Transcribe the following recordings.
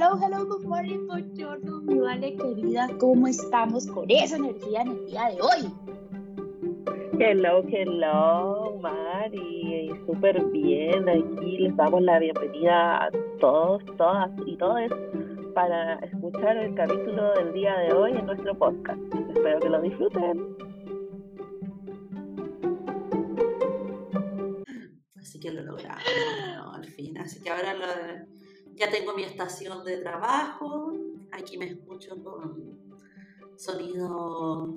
Hello, hello, good morning, buongiorno, mi vale querida, ¿cómo estamos con esa energía en el día de hoy? Hello, hello, Mari, súper bien, aquí les damos la bienvenida a todos, todas y todos para escuchar el capítulo del día de hoy en nuestro podcast. Espero que lo disfruten. Así que lo logramos, al fin, así que ahora lo ya tengo mi estación de trabajo, aquí me escucho con sonido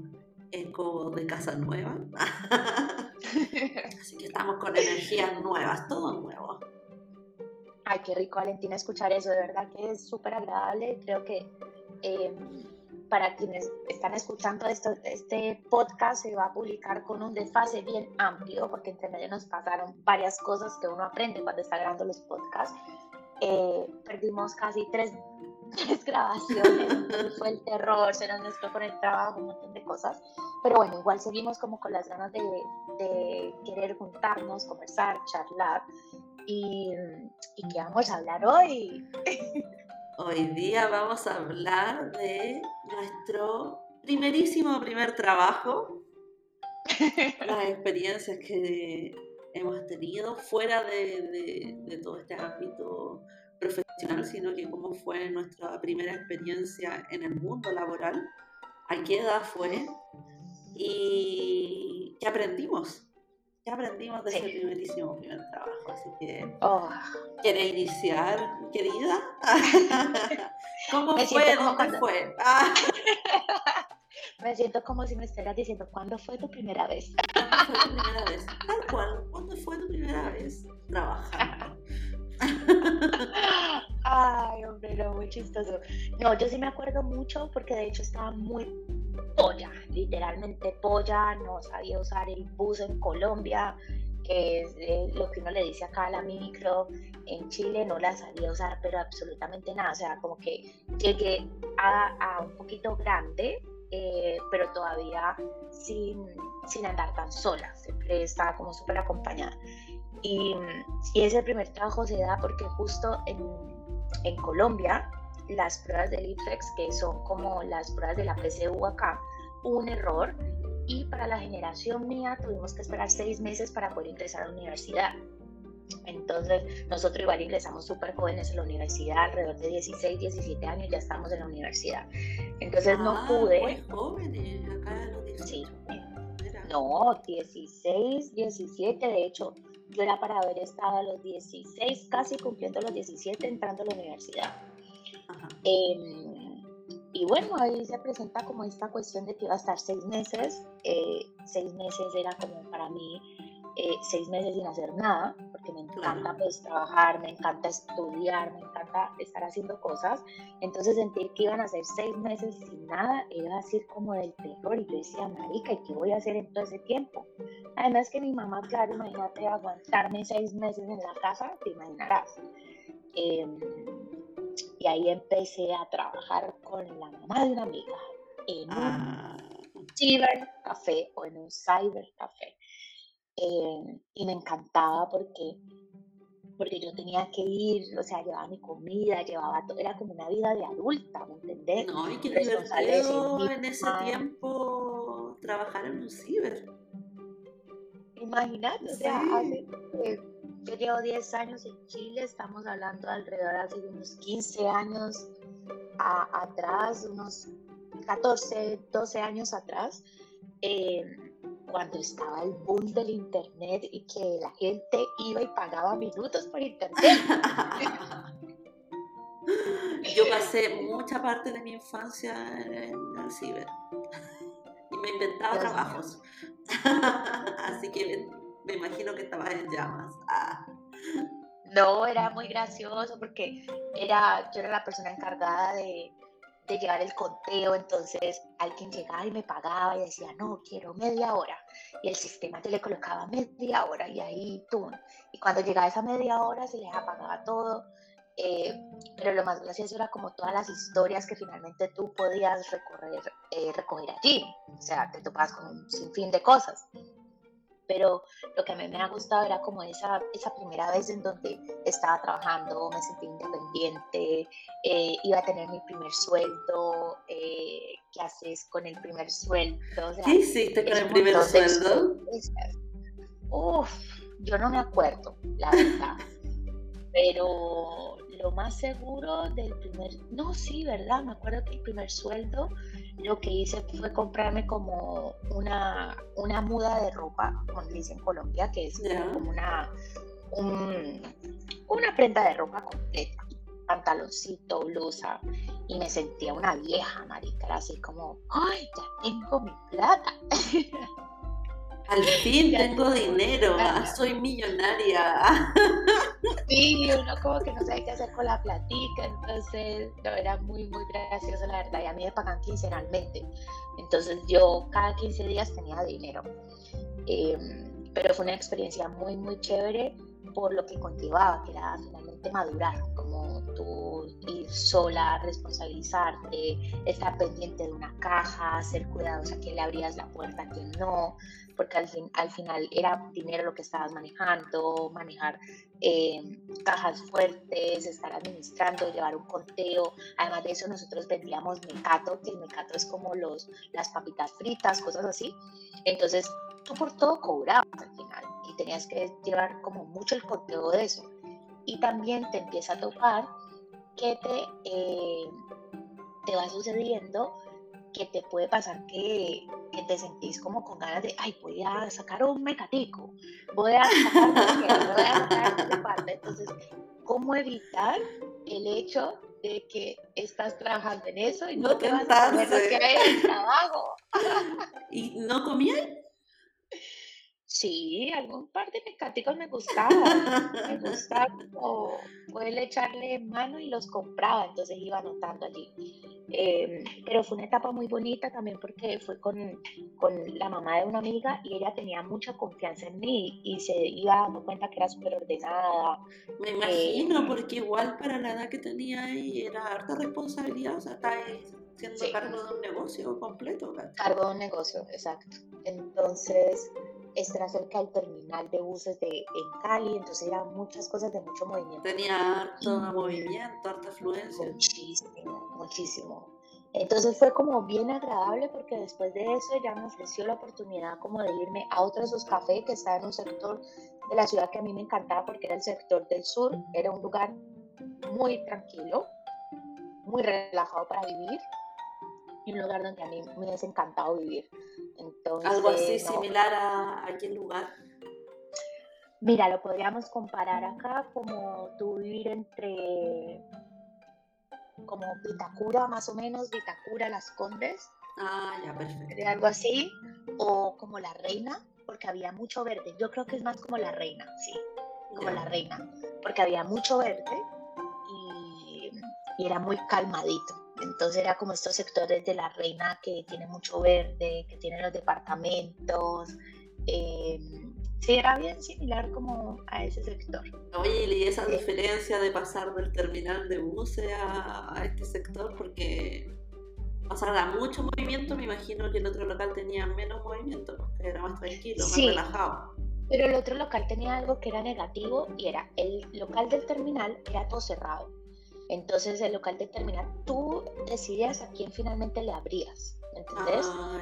eco de casa nueva. Así que estamos con energías nuevas, todo nuevo. Ay, qué rico, Valentina, escuchar eso. De verdad que es súper agradable. Creo que em, para quienes están escuchando esto, este podcast se va a publicar con un desfase bien amplio, porque entre medio nos pasaron varias cosas que uno aprende cuando está grabando los podcasts. Eh, perdimos casi tres, grabaciones, fue el terror, se nos mezcló con el trabajo, un montón de cosas, pero bueno, igual seguimos como con las ganas de, de querer juntarnos, conversar, charlar, y, y qué vamos a hablar hoy. Hoy día vamos a hablar de nuestro primerísimo primer trabajo, las experiencias que hemos tenido fuera de, de, todo este ámbito profesional, sino que cómo fue nuestra primera experiencia en el mundo laboral, a qué edad fue y qué aprendimos. ¿Qué aprendimos de ese primerísimo primer trabajo? Así que, oh. ¿quiere iniciar, querida? ¿Cómo fue? ¿Dónde fue? Me siento como si me estuvieras diciendo, ¿cuándo fue tu primera vez? ¿Cuándo fue tu primera vez? Tal cual, ¿cuándo fue tu primera vez trabajando? Ay, hombre, no, muy chistoso. No, yo sí me acuerdo mucho porque de hecho estaba muy polla, literalmente polla, no sabía usar el bus en Colombia, que es eh, lo que uno le dice acá a la micro, en Chile no la sabía usar, pero absolutamente nada, o sea, como que llegué a, a un poquito grande, eh, pero todavía sin, sin, andar tan sola, siempre estaba como súper acompañada. Y, y, ese primer trabajo se da porque justo en, en Colombia las pruebas del IFEX, que son como las pruebas de la PCU acá, hubo un error y para la generación mía tuvimos que esperar seis meses para poder ingresar a la universidad. Entonces, nosotros igual ingresamos súper jóvenes en la universidad, alrededor de 16, 17 años ya estamos en la universidad. Entonces no ah, pude. Muy jóvenes, acá los 18. Sí. No, 16, 17, de hecho, yo era para haber estado a los 16, casi cumpliendo los 17, entrando a la universidad. Em, y bueno, ahí se presenta como esta cuestión de que iba a estar seis meses. Eh, seis meses era como para mí eh, seis meses sin hacer nada, porque me encanta pues trabajar, me encanta estudiar, me encanta estar haciendo cosas. Entonces sentir que iban a ser seis meses sin nada era así como del terror. Y yo decía, marica, ¿y qué voy a hacer en todo ese tiempo? Además que mi mamá, claro, imagínate aguantarme seis meses en la casa, te imaginarás. Em, y ahí empecé a trabajar con la mamá de una amiga en un ah. café o en un cyber café. Eh, y me encantaba porque, porque yo tenía que ir, o sea, llevaba mi comida, llevaba todo, era como una vida de adulta, ¿me entendés? No, y qué divertido en ese tiempo trabajar en un ciber. Imagínate, o sea, yo llevo 10 años en Chile, estamos hablando alrededor de unos 15 años atrás, unos 14, 12 años atrás. Eh, cuando estaba el boom del internet y que la gente iba y pagaba minutos por internet. Yo pasé mucha parte de mi infancia en el ciber y me inventaba trabajos. Así que me, imagino que estabas en llamas. Ah. No, era muy gracioso porque era, yo era la persona encargada de, de llevar el conteo, entonces alguien llegaba y me pagaba y decía, no, quiero media hora, y el sistema te le colocaba media hora y ahí tú, y cuando llegaba esa media hora se les apagaba todo, eh, pero lo más gracioso era como todas las historias que finalmente tú podías recorrer, eh, recoger allí, o sea, te topabas con un sinfín de cosas, pero lo que a mí me ha gustado era como esa, esa primera vez en donde estaba trabajando, me sentí independiente, eh, iba a tener mi primer sueldo, eh, ¿qué haces con el primer sueldo? ¿Qué hiciste con el primer sueldo? Uf, yo no me acuerdo, la verdad. pero lo más seguro del primer, no, sí, ¿verdad? Me acuerdo que el primer sueldo lo que hice fue comprarme como una, una muda de ropa, como se dice en Colombia, que es como una, una prenda de ropa completa, pantaloncito, blusa, y me sentía una vieja, marica, así como, ¡ay, ya tengo mi plata! Al fin tengo dinero, ah, soy millonaria. Sí, uno como que no sabe qué hacer con la platica, entonces no, era muy, muy gracioso la verdad, y a mí me pagan quincenalmente, entonces yo cada 15 días tenía dinero. Em, pero fue una experiencia muy, muy chévere por lo que conllevaba, que era finalmente madurar, como tú ir sola, responsabilizarte, estar pendiente de una caja, ser cuidadosa que le abrías la puerta, que no, porque al, fin, al final era dinero lo que estabas manejando, manejar eh, cajas fuertes, estar administrando, llevar un conteo. Además de eso, nosotros vendíamos mecato, que el mecato es como los, las papitas fritas, cosas así. Entonces, tú por todo cobrabas al final y tenías que llevar como mucho el conteo de eso. Y también te empieza a tocar que te, eh, te va sucediendo que te puede pasar que, que, te sentís como con ganas de, ay, voy a sacar un mecatico, voy a sacar voy a sacar parte. Entonces, ¿cómo evitar el hecho de que estás trabajando en eso y no, te vas a lo que el trabajo? ¿Y no comías? Sí, algún par de mecáticos me gustaba. me gustaba como poder echarle mano y los compraba, entonces iba anotando allí. Em, pero fue una etapa muy bonita también porque fue con, con, la mamá de una amiga y ella tenía mucha confianza en mí y se iba dando cuenta que era súper ordenada. Me imagino, em, porque igual para la edad que tenía ahí era harta responsabilidad, o sea, está siendo cargo de un negocio completo. Cargo de un negocio, exacto. Entonces estar cerca del terminal de buses de, en Cali, entonces eran muchas cosas de mucho movimiento. Tenía harto movimiento, harta afluencia. Muchísimo, muchísimo. Entonces fue como bien agradable porque después de eso ya me ofreció la oportunidad como de irme a otro de esos cafés que está en un sector de la ciudad que a mí me encantaba porque era el sector del sur, era un lugar muy tranquilo, muy relajado para vivir y un lugar donde a mí me hubiese encantado vivir. Algo así similar a, aquel lugar. Mira, lo podríamos comparar acá como tú vivir entre como Vitacura más o menos, Vitacura, Las Condes. Ah, ya, perfecto. algo así, o como La Reina, porque había mucho verde. Yo creo que es más como La Reina, sí, como La Reina, porque había mucho verde y era muy calmadito. Entonces era como estos sectores de la reina que tiene mucho verde, que tienen los departamentos. Eh, sí, era bien similar como a ese sector. Oye, y esa diferencia de pasar del terminal de buses a, este sector, porque sea, da mucho movimiento, me imagino que el otro local tenía menos movimiento, porque era más tranquilo, más relajado. Pero el otro local tenía algo que era negativo y era el local del terminal era todo cerrado. Entonces el local de terminal, tú decidías a quién finalmente le abrías, ¿me entendés? Ah,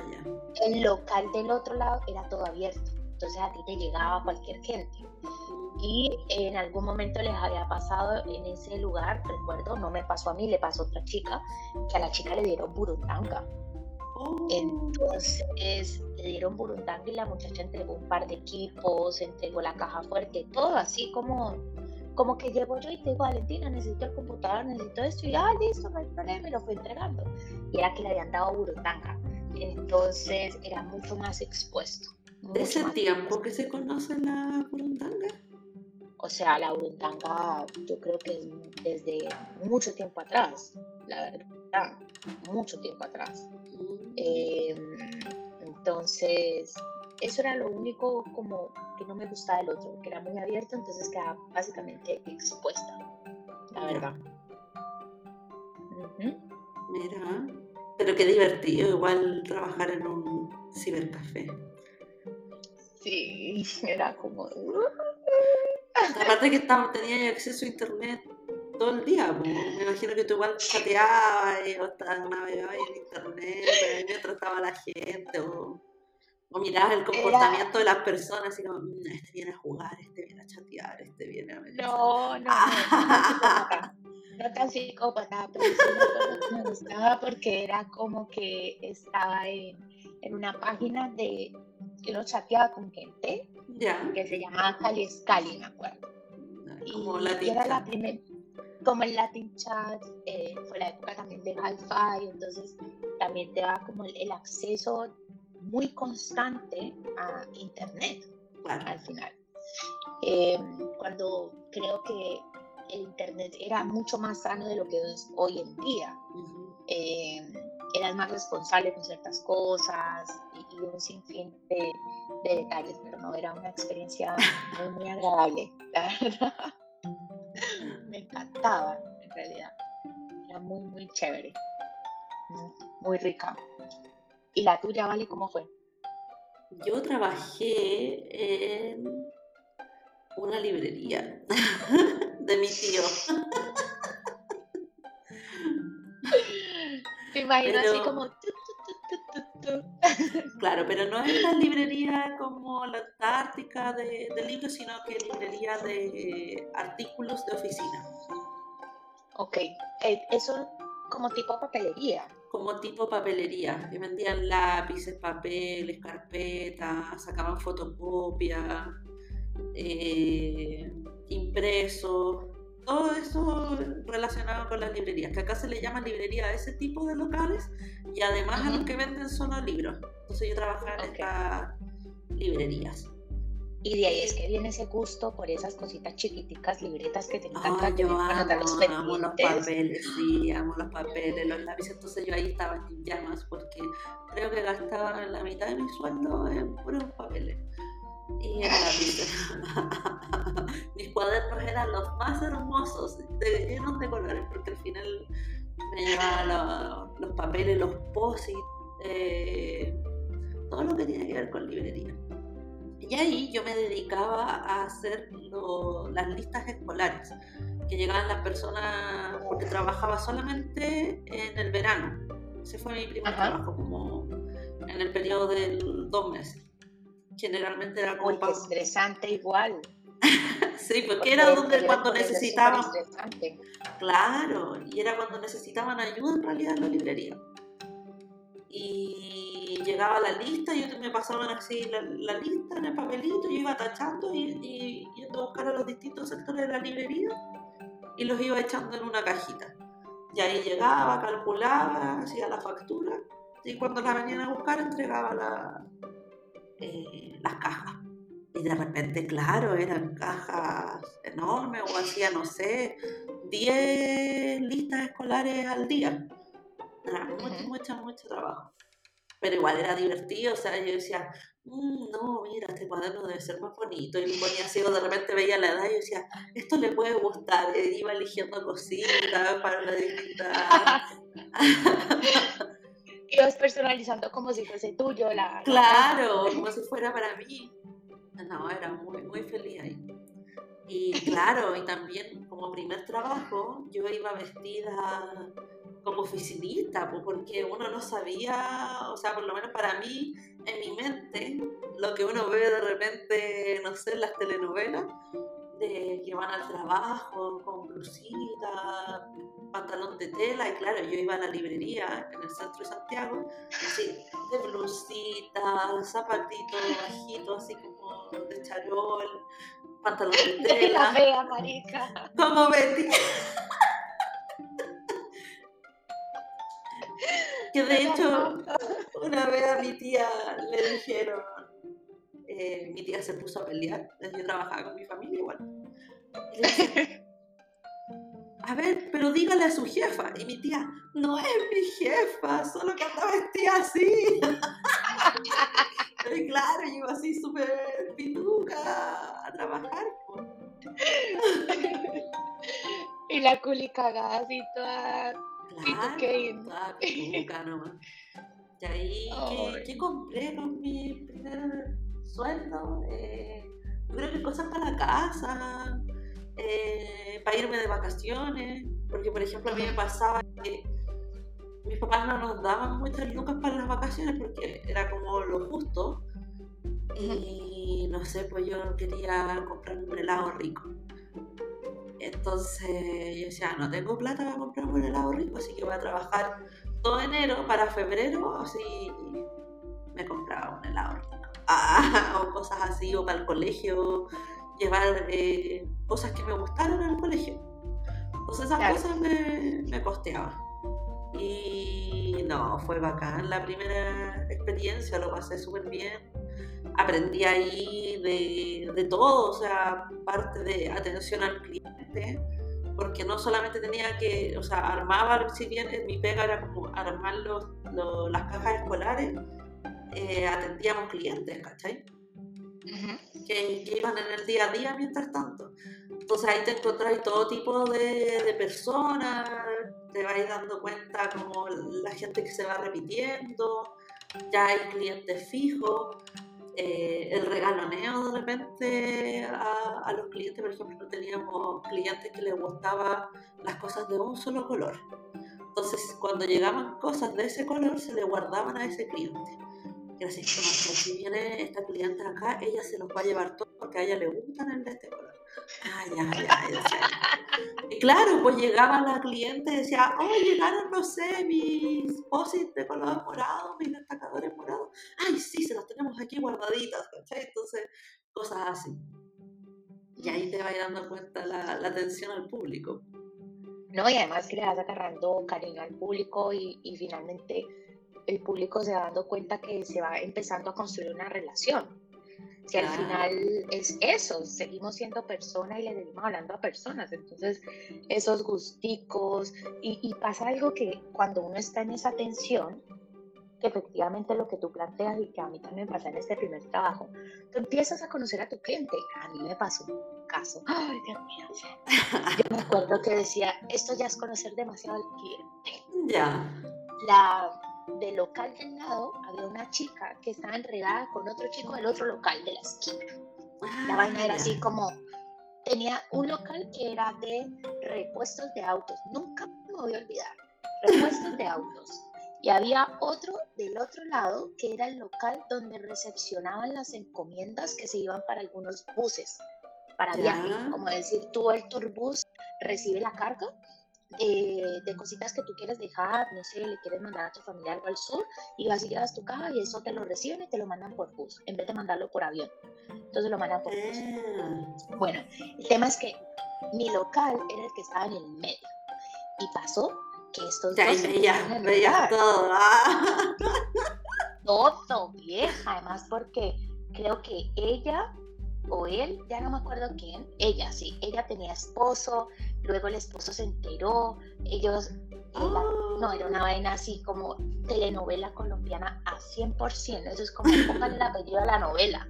el local del otro lado era todo abierto, entonces a ti te llegaba cualquier gente. Y en algún momento les había pasado en ese lugar, recuerdo, no me pasó a mí, le pasó a otra chica, que a la chica le dieron burundanga. Oh. Entonces le dieron burundanga y la muchacha entregó un par de equipos, entregó la caja fuerte, todo así como como que llego yo y te digo, Valentina, necesito el computador, necesito esto, y ah, listo, no hay problema, y lo fue entregando. Y era que le habían dado burundanga. Entonces era mucho más expuesto. ¿De ese tiempo que se conoce la burundanga? O sea, la burundanga yo creo que es desde mucho tiempo atrás, la verdad, mucho tiempo atrás. Mm. Em, entonces, eso era lo único como que no me gustaba del otro, que era muy abierto, entonces quedaba básicamente expuesta, la verdad. Sí, era como... Aparte que estaba, tenía acceso a internet todo el día, me imagino que tú igual chateabas o estabas navegabas en internet mientras estaba la gente o, o mirabas el comportamiento de las personas así como, mm, este viene a jugar, este viene a chatear, este viene a... No, no, no, no, tan psicópata, pero sí me gustaba porque era como que estaba en, en una página de que uno chateaba con gente que se llamaba Cali Scali, me acuerdo. Como y, era la primera como el Latin Chat, eh, fue la época también de Wi-Fi, entonces también te da como el, acceso muy constante a Internet al final. Em, cuando creo que el Internet era mucho más sano de lo que es hoy en día. Em, eras más responsable con ciertas cosas y, un sinfín de, de, detalles, pero no era una experiencia muy, muy agradable, la verdad me encantaba en realidad. Era muy, muy chévere. Muy rica. ¿Y la tuya, Vale, cómo fue? Yo trabajé en una librería de mi tío. Te imagino así como... Claro, pero no es la librería como la Antártica de, libros, sino que librería de artículos de oficina. Ok, eh, eso como tipo papelería. Como tipo papelería, que vendían lápices, papeles, carpetas, sacaban fotocopias, eh, impresos, todo eso relacionado con las librerías, que acá se le llama librería a ese tipo de locales y además a los que venden solo libros. Entonces yo trabajaba en estas librerías. Y de ahí es que viene ese gusto por esas cositas chiquiticas, libretas que te encantan. Oh, yo amo, los amo los papeles, sí, amo los papeles, los lápices. Entonces yo ahí estaba en llamas porque creo que gastaba la mitad de mi sueldo en puros papeles y en Mis cuadernos eran los más hermosos, llenos de colores, porque al final me llevaba los, papeles, los posits, eh, todo lo que tiene que ver con librería. Y ahí yo me dedicaba a hacer las listas escolares, que llegaban las personas, porque trabajaba solamente en el verano. Ese fue mi primer trabajo, como en el periodo de dos meses generalmente era como... Muy estresante igual. sí, porque, era donde cuando necesitaban... Claro, y era cuando necesitaban ayuda en realidad en la librería. Y llegaba la lista, y me pasaban así la, lista en el papelito, yo iba tachando y, y yendo a buscar a los distintos sectores de la librería y los iba echando en una cajita. Y ahí llegaba, calculaba, hacía la factura y cuando la venían a buscar entregaba la, eh, las cajas. Y de repente, claro, eran cajas enormes o hacía, no sé, 10 listas escolares al día. Era mucho, mucho, mucho trabajo. Pero igual era divertido, o sea, yo decía, mm, no, mira, este cuaderno debe ser más bonito. Y me ponía así, o de repente veía la edad y yo decía, esto le puede gustar. Iba eligiendo cositas para la distintas. ibas personalizando como si fuese tuyo la... Claro, como si fuera para mí. No, era muy, muy feliz ahí. Y claro, y también como primer trabajo, yo iba vestida como oficinista, porque uno no sabía, o sea, por lo menos para mí, en mi mente, lo que uno ve de repente, no sé, en las telenovelas, de que van al trabajo con blusita, pantalón de tela, y claro, yo iba a la librería en el centro de Santiago, así, de blusita, zapatito bajito, así como de charol, pantalón de tela. La fea, marica. Como Betty. que de hecho, una vez a mi tía le dijeron, eh, mi tía se puso a pelear, yo trabajaba con mi familia igual. a ver, pero dígale a su jefa. Y mi tía, no es mi jefa, solo que anda vestida así. y claro, yo iba así súper pituca a trabajar. y la culi cagada así toda... Claro, toda pituca nomás. Y ahí, ¿qué, ¿qué, compré con mi primer sueldo. Eh, yo creo que cosas para la casa, eh, para irme de vacaciones, porque por ejemplo a mí me pasaba que mis papás no nos daban muchas lucas para las vacaciones porque era como lo justo. Y no sé, pues yo quería comprar un helado rico. Entonces yo decía, no tengo plata para comprar un helado rico, así que voy a trabajar todo enero para febrero, así me compraba un helado rico. Ah, o cosas así, o para el colegio, llevar eh, cosas que me gustaron al colegio. Entonces esas cosas me, me costeaban. Y no, fue bacán la primera experiencia, lo pasé súper bien. Aprendí ahí de, de, todo, o sea, parte de atención al cliente, porque no solamente tenía que, o sea, armaba, si bien mi pega era como armar los, las cajas escolares, eh, atendíamos clientes, ¿cachai? que, que, iban en el día a día mientras tanto. Entonces ahí te encontrás todo tipo de, de personas, te vais dando cuenta como la gente que se va repitiendo, ya hay clientes fijos, eh, el regaloneo de repente a, a, los clientes, por ejemplo, teníamos clientes que les gustaban las cosas de un solo color. Entonces, cuando llegaban cosas de ese color, se le guardaban a ese cliente. Y así, como si viene esta cliente acá, ella se los va a llevar todo porque a ella le gustan el de este color. Ah, ya, ya, Y claro, pues llegaba la cliente y decía, oh, llegaron, no sé, mis posits de color morado, mis destacadores morados. Ay, sí, se los tenemos aquí guardaditas, ¿cachai? Entonces, cosas así. Y ahí te va dando cuenta la, la atención al público. No, y además que le vas agarrando cariño al público y, y finalmente el público se va dando cuenta que se va empezando a construir una relación si al final es eso, seguimos siendo personas y le seguimos hablando a personas. Entonces, esos gusticos, y, pasa algo que cuando uno está en esa tensión, que efectivamente lo que tú planteas y que a mí también me pasa en este primer trabajo, tú empiezas a conocer a tu cliente. A mí me pasó un caso. Ay, Dios mío. Yo me acuerdo que decía, esto ya es conocer demasiado al cliente. Ya. La del local del lado había una chica que estaba enredada con otro chico del otro local de la esquina. la vaina era así como, tenía un local que era de repuestos de autos, nunca me voy a olvidar, repuestos de autos. Y había otro del otro lado que era el local donde recepcionaban las encomiendas que se iban para algunos buses, para viaje, como decir, tú el turbus recibe la carga eh, de cositas que tú quieres dejar, no sé, le quieres mandar a tu familia algo al sur y vas y llevas tu caja y eso te lo reciben y te lo mandan por bus, en vez de mandarlo por avión. Entonces lo mandan por bus. Mm. Bueno, el tema es que mi local era el que estaba en el medio y pasó que estos ya, dos veía, veía todo. Ah. Todo, vieja, además porque creo que ella o él, ya no me acuerdo quién, ella sí, ella tenía esposo, luego el esposo se enteró, ellos, no, era una vaina así como telenovela colombiana a 100%, eso es como pónganle el apellido a la novela.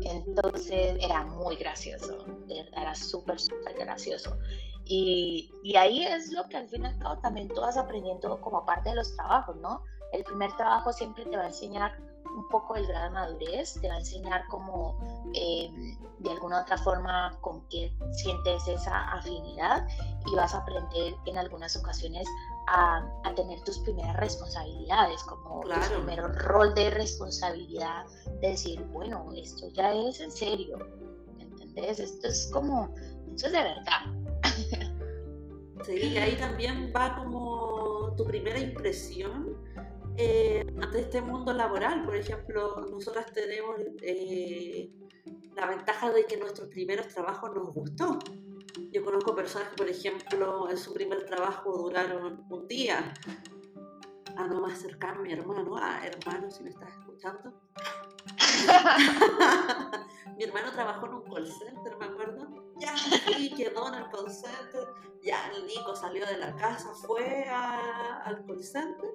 Entonces era muy gracioso, era súper, súper gracioso. Y, y, ahí es lo que al fin y al cabo también tú vas aprendiendo como parte de los trabajos, ¿no? El primer trabajo siempre te va a enseñar un poco el grado de madurez, te va a enseñar cómo em, de alguna otra forma con qué sientes esa afinidad y vas a aprender en algunas ocasiones a, a tener tus primeras responsabilidades, como tu primer rol de responsabilidad, de decir, bueno, esto ya es en serio, ¿entendés? Esto es como, esto es de verdad. Sí, y ahí también va como tu primera impresión eh, ante este mundo laboral. Por ejemplo, nosotras tenemos eh, la ventaja de que nuestros primeros trabajos nos gustó. Yo conozco personas que, por ejemplo, en su primer trabajo duraron un día. A no más acercar mi hermano. Ah, hermano, si me estás escuchando. mi hermano trabajó en un call center, me acuerdo. Ya, y quedó en el call center. Ya, el Nico salió de la casa, fue al call center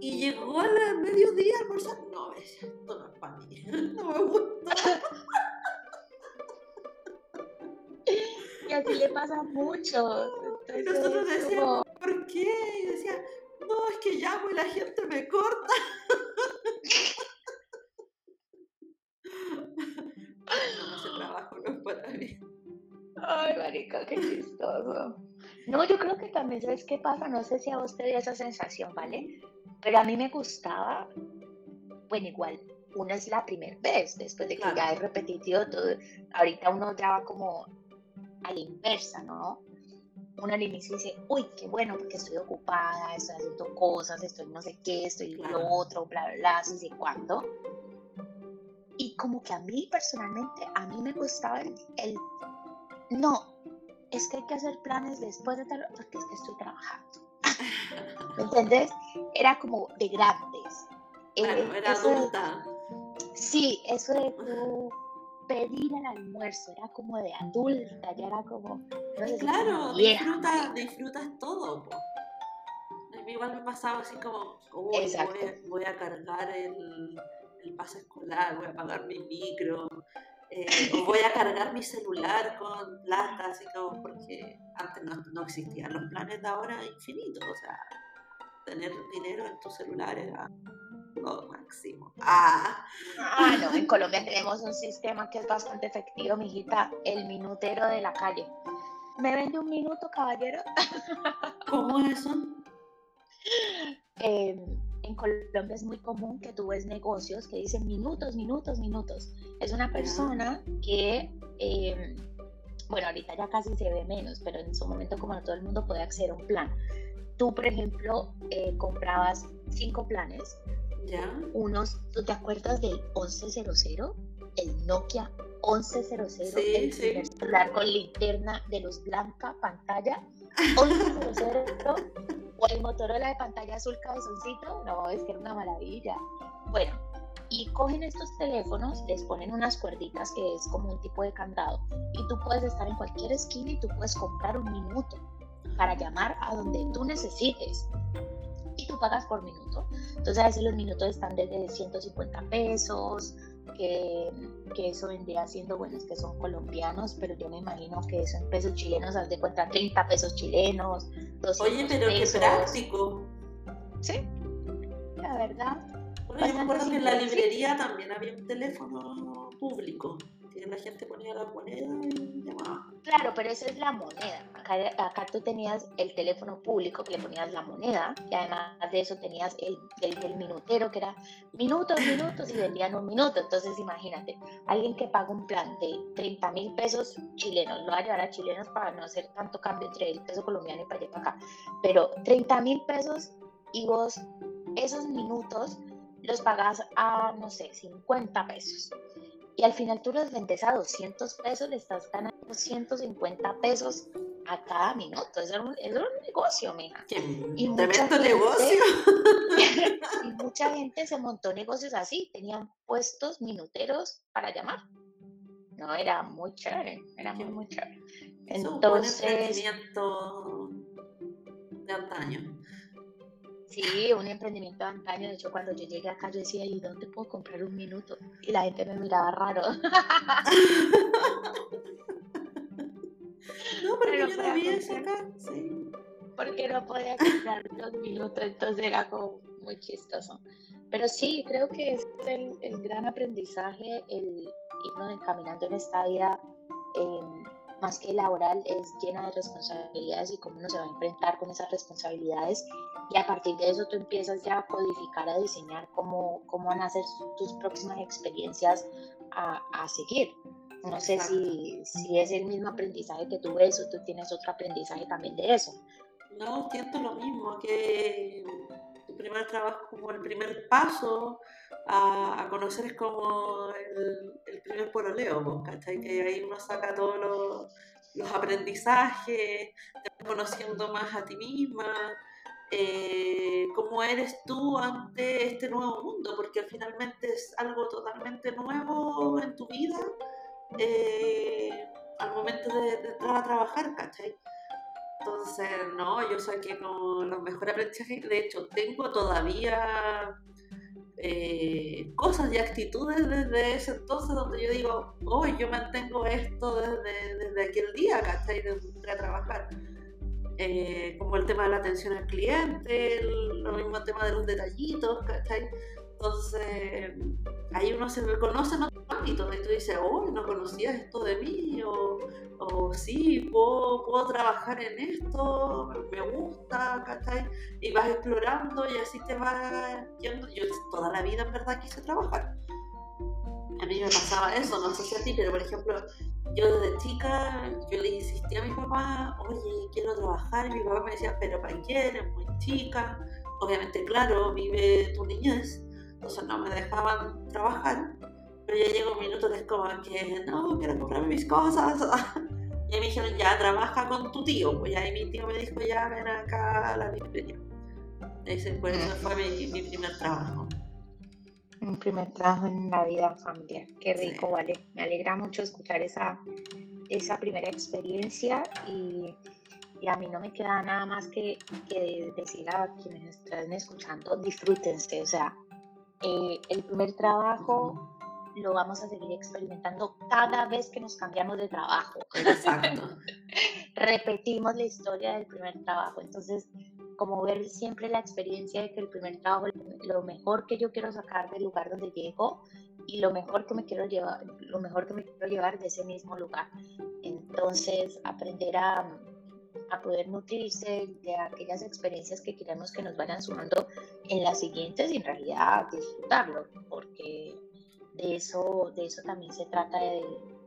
y llegó a las mediodía a almorzar. No, me decía, esto no es para mí. No me gusta. y así le pasa a muchos. Entonces, y nosotros decíamos, ¿por qué? Y decía, no, es que llamo y la gente me corta. no, trabajo no es para mí. Ay, marica, qué chistoso. No, yo creo que también, ¿sabes qué pasa? No sé si a vos te dio esa sensación, ¿vale? Pero a mí me gustaba, bueno, igual, una es la primera vez, después de que ya es repetitivo todo, ahorita uno ya va como a la inversa, ¿no? Uno al inicio dice, uy, qué bueno, porque estoy ocupada, estoy haciendo cosas, estoy no sé qué, estoy lo otro, bla, bla, bla, así cuándo. Y como que a mí personalmente, a mí me gustaba el, el no, es que hay que hacer planes después de tal, porque es que estoy trabajando. ¿Me entiendes? Era como de grandes. Eh, era adulta. sí, eso de tú pedir el almuerzo era como de adulta, ya era como. claro, disfruta, disfrutas todo. A mí igual me pasaba así como, voy, voy, a, cargar el, el pase escolar, voy a pagar mi micro, eh, o voy a cargar mi celular con plata, así como porque antes no, existían los planes de ahora infinitos, o sea, tener dinero en tu celular era lo máximo. Ah. ah, no, en Colombia tenemos un sistema que es bastante efectivo, mijita, el minutero de la calle. ¿Me vende un minuto, caballero? ¿Cómo es eso? Eh, en Colombia es muy común que tú ves negocios que dicen minutos, minutos, minutos. Es una persona que, em, bueno, ahorita ya casi se ve menos, pero en su momento como no todo el mundo puede acceder a un plan. Tú, por ejemplo, eh, comprabas cinco planes. Ya. Unos, ¿tú te acuerdas del 1100? El Nokia 1100, sí, el sí. celular con linterna de luz blanca, pantalla. 1100 o el Motorola de pantalla azul cabezoncito, no, es que era una maravilla. Bueno, y cogen estos teléfonos, les ponen unas cuerditas que es como un tipo de candado y tú puedes estar en cualquier esquina y tú puedes comprar un minuto para llamar a donde tú necesites y tú pagas por minuto. Entonces a veces los minutos están desde 150 pesos, que, que, eso vendría siendo, bueno, es que son colombianos, pero yo me imagino que eso en pesos chilenos, haz de cuenta 30 pesos chilenos, Oye, pero qué práctico. Sí, la verdad. Bueno, yo me acuerdo que en la librería también había un teléfono público la gente ponía la moneda y llamaba. Claro, pero esa es la moneda. Acá, tú tenías el teléfono público que le ponías la moneda y además de eso tenías el, el, minutero que era minutos, minutos y vendían un minuto. Entonces imagínate, alguien que paga un plan de 30 mil pesos chilenos, lo va a llevar a chilenos para no hacer tanto cambio entre el peso colombiano y para allá para acá, pero 30 mil pesos y vos esos minutos los pagas a, no sé, 50 pesos y al final tú los vendes a 200 pesos, le estás ganando 150 pesos a cada minuto. Eso era un, negocio, mija. Y mucha gente, negocio. y mucha gente se montó negocios así, tenían puestos minuteros para llamar. No, era muy chévere, era muy, muy chévere. Entonces... Un de antaño. Sí, un emprendimiento de antaño. De hecho, cuando yo llegué acá, yo decía, ¿y dónde puedo comprar un minuto? Y la gente me miraba raro. no, porque yo no acá. Sí. Porque no podía comprar dos minutos, entonces era como muy chistoso. Pero sí, creo que es el, el gran aprendizaje, el irnos encaminando en esta vida. Eh, más que laboral, es llena de responsabilidades y cómo uno se va a enfrentar con esas responsabilidades. Y a partir de eso tú empiezas ya a codificar, a diseñar cómo, cómo van a ser tus próximas experiencias a, a seguir. No sé si, si, es el mismo aprendizaje que tú ves o tú tienes otro aprendizaje también de eso. No, siento lo mismo, que tu primer trabajo como el primer paso a, conocer es como el, el primer pololeo, ¿cachai? Que ahí uno saca todos los, los aprendizajes, te conociendo más a ti misma, eh, cómo eres tú ante este nuevo mundo, porque finalmente es algo totalmente nuevo en tu vida eh, al momento de, de, entrar a trabajar, ¿cachai? Entonces, no, yo saqué como los mejores aprendizajes, de hecho, tengo todavía eh, cosas y actitudes desde ese entonces donde yo digo, hoy yo mantengo esto desde, desde aquel día, ¿cachai? De entré a trabajar. Eh, como el tema de la atención al cliente, el, lo mismo tema de los detallitos, ¿cachai? Entonces, ahí uno se reconoce en otros ámbitos y tú dices, oh, no conocías esto de mí, o o sí, puedo, puedo trabajar en esto, me gusta, ¿cachai? Y vas explorando y así te vas yendo. Yo toda la vida en verdad quise trabajar. A mí me pasaba eso, no sé si a ti, pero por ejemplo, yo desde chica, yo le insistía a mi papá, oye, quiero trabajar, y mi papá me decía, pero ¿para qué? Eres muy chica. Obviamente, claro, vive tu niñez, entonces no me dejaban trabajar pero ya llegó un minuto que es como que no, quiero comprarme mis cosas. y me dijeron, ya trabaja con tu tío. Pues ahí mi tío me dijo, ya ven acá a la librería. Ese, pues, fue mi, primer trabajo. Un primer trabajo en la vida familiar. Qué rico, vale. Me alegra mucho escuchar esa, esa primera experiencia y, y, a mí no me queda nada más que, que decir a quienes están escuchando, disfrútense. O sea, eh, el primer trabajo lo vamos a seguir experimentando cada vez que nos cambiamos de trabajo. Exacto. Repetimos la historia del primer trabajo. Entonces, como ver siempre la experiencia de que el primer trabajo, lo mejor que yo quiero sacar del lugar donde llego y lo mejor que me quiero llevar, lo mejor que me quiero llevar de ese mismo lugar. Entonces, aprender a, a poder nutrirse de aquellas experiencias que queremos que nos vayan sumando en las siguientes y en realidad disfrutarlo, porque de eso, de eso también se trata de,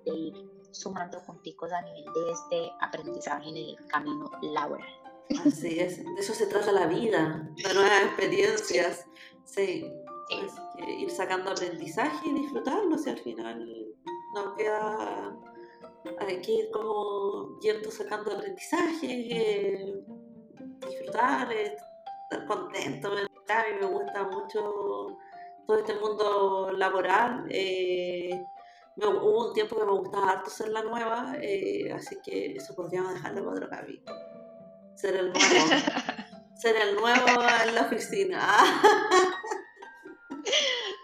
ir sumando punticos a nivel de este aprendizaje en el camino laboral. Así es, de eso se trata la vida, de nuevas experiencias. Sí, ir sacando aprendizaje y disfrutarlo, si al final no queda. Hay que ir como yendo sacando aprendizaje, eh, disfrutar, estar contento. A mí me gusta mucho todo este mundo laboral. Eh, hubo un tiempo que me gustaba harto ser la nueva, eh, así que eso podríamos dejarlo para otro capítulo. Ser el nuevo. ser el nuevo en la oficina.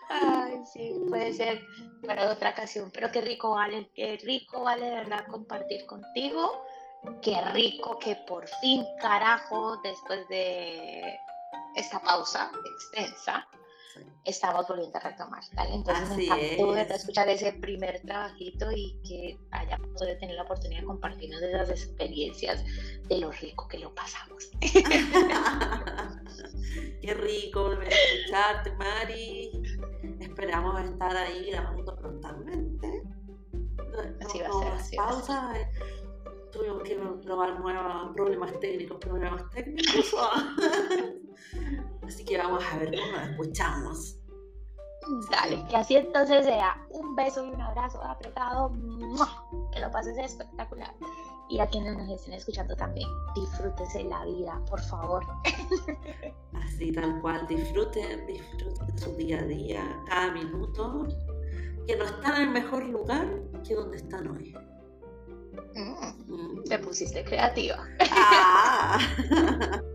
Ay, sí, puede ser para otra ocasión. Pero qué rico vale, qué rico vale de verdad compartir contigo. Qué rico que por fin, carajo, después de esta pausa extensa, estamos volviendo a retomar, Entonces me encantó escuchar ese primer trabajito y que hayamos podido tener la oportunidad de compartirnos de esas experiencias de lo rico que lo pasamos. Qué rico volver a escucharte, Mari. Esperamos estar ahí grabando prontamente. Así va a ser, así pausa. Tuvimos que probar nuevos problemas técnicos, problemas técnicos. Así que vamos a ver cómo nos escuchamos. Dale, que así entonces sea un beso y un abrazo apretado. Que lo pases espectacular. Y a quienes nos estén escuchando también, disfrútense la vida, por favor. Así tal cual, disfruten, disfruten su día a día, cada minuto, que no están en el mejor lugar que donde están hoy. Mm, mm. Te pusiste creativa. Ah.